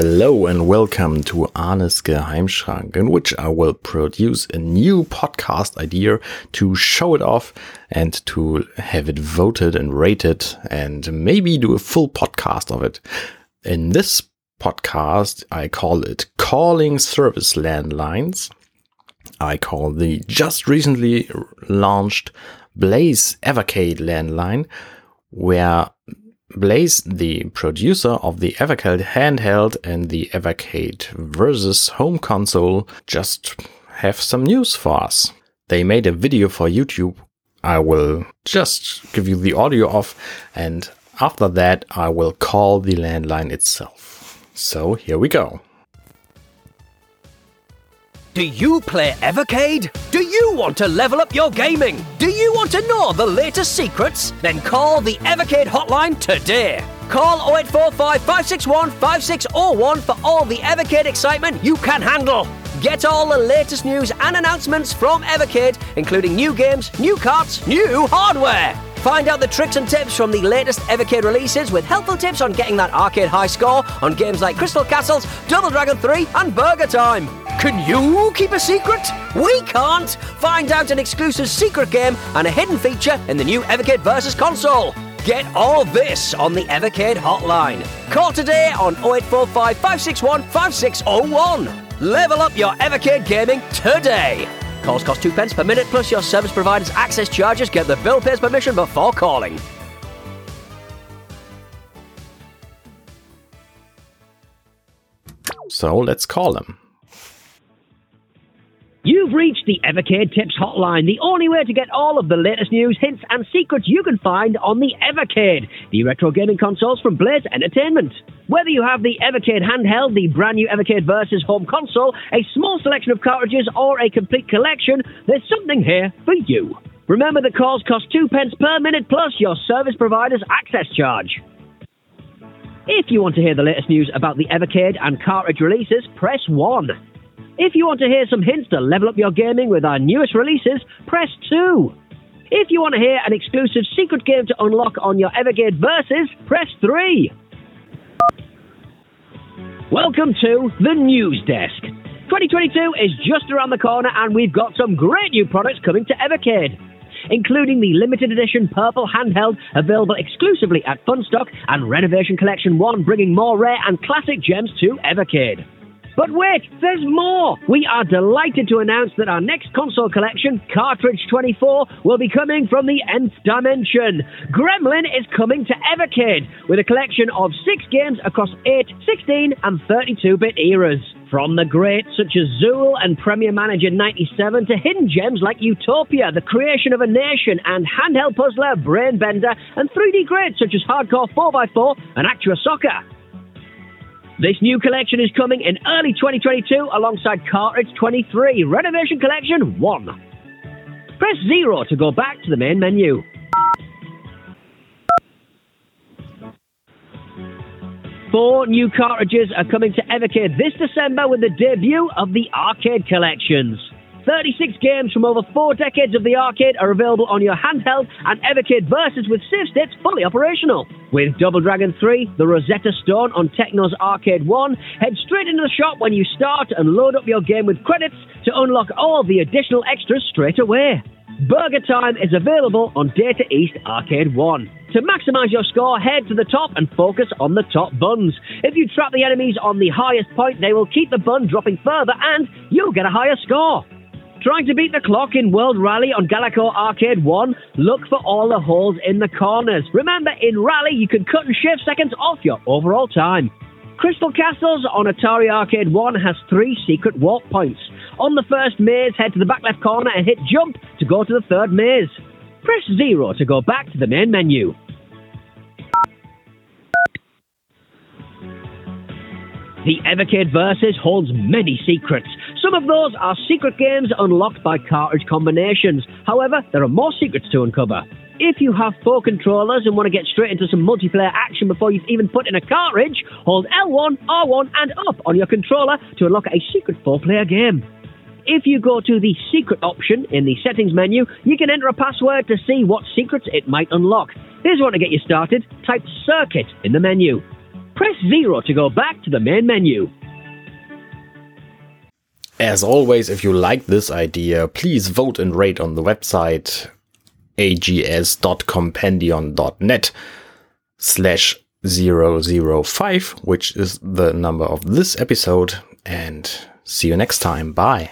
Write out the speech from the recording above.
Hello and welcome to Arne's Geheimschrank, in which I will produce a new podcast idea to show it off and to have it voted and rated and maybe do a full podcast of it. In this podcast, I call it Calling Service Landlines. I call the just recently launched Blaze Evercade landline, where Blaze, the producer of the Evercade handheld and the Evercade versus home console, just have some news for us. They made a video for YouTube. I will just give you the audio of, and after that, I will call the landline itself. So here we go. Do you play Evercade? Do you want to level up your gaming? Do you want to know the latest secrets? Then call the Evercade hotline today. Call 0845 561 5601 for all the Evercade excitement you can handle. Get all the latest news and announcements from Evercade, including new games, new carts, new hardware. Find out the tricks and tips from the latest Evercade releases with helpful tips on getting that arcade high score on games like Crystal Castles, Double Dragon 3, and Burger Time. Can you keep a secret? We can't! Find out an exclusive secret game and a hidden feature in the new Evercade Versus console. Get all this on the Evercade hotline. Call today on 0845 561 5601. Level up your Evercade gaming today. Calls cost two pence per minute plus your service provider's access charges. Get the bill pays permission before calling. So let's call them. You've reached the Evercade Tips Hotline, the only way to get all of the latest news, hints, and secrets you can find on the Evercade, the retro gaming consoles from Blaze Entertainment. Whether you have the Evercade handheld, the brand new Evercade Versus home console, a small selection of cartridges, or a complete collection, there's something here for you. Remember the calls cost two pence per minute plus your service provider's access charge. If you want to hear the latest news about the Evercade and cartridge releases, press 1. If you want to hear some hints to level up your gaming with our newest releases, press 2. If you want to hear an exclusive secret game to unlock on your Evercade Versus, press 3. Welcome to the News Desk. 2022 is just around the corner and we've got some great new products coming to Evercade. Including the limited edition purple handheld available exclusively at Funstock and Renovation Collection 1 bringing more rare and classic gems to Evercade. But wait, there's more! We are delighted to announce that our next console collection, Cartridge 24, will be coming from the nth dimension. Gremlin is coming to Evercade with a collection of six games across 8, 16, and 32 bit eras. From the greats such as Zool and Premier Manager 97 to hidden gems like Utopia, The Creation of a Nation, and handheld puzzler Brainbender, and 3D greats such as Hardcore 4x4 and Actua Soccer. This new collection is coming in early 2022 alongside Cartridge 23 Renovation Collection 1. Press 0 to go back to the main menu. Four new cartridges are coming to Evercade this December with the debut of the Arcade Collections. 36 games from over four decades of the arcade are available on your handheld and Evercade Versus with save states fully operational. With Double Dragon 3, the Rosetta Stone on Technos Arcade 1, head straight into the shop when you start and load up your game with credits to unlock all the additional extras straight away. Burger Time is available on Data East Arcade 1. To maximize your score, head to the top and focus on the top buns. If you trap the enemies on the highest point, they will keep the bun dropping further and you'll get a higher score. Trying to beat the clock in World Rally on Gaelco Arcade 1? Look for all the holes in the corners. Remember, in Rally, you can cut and shave seconds off your overall time. Crystal Castles on Atari Arcade 1 has three secret warp points. On the first maze, head to the back left corner and hit jump to go to the third maze. Press 0 to go back to the main menu. The Evercade Versus holds many secrets. Some of those are secret games unlocked by cartridge combinations. However, there are more secrets to uncover. If you have four controllers and want to get straight into some multiplayer action before you've even put in a cartridge, hold L1, R1, and up on your controller to unlock a secret four player game. If you go to the secret option in the settings menu, you can enter a password to see what secrets it might unlock. Here's one to get you started. Type circuit in the menu. press 0 to go back to the main menu. As always, if you like this idea, please vote and rate on the website ags.compendion.net slash 005, which is the number of this episode. And see you next time. Bye.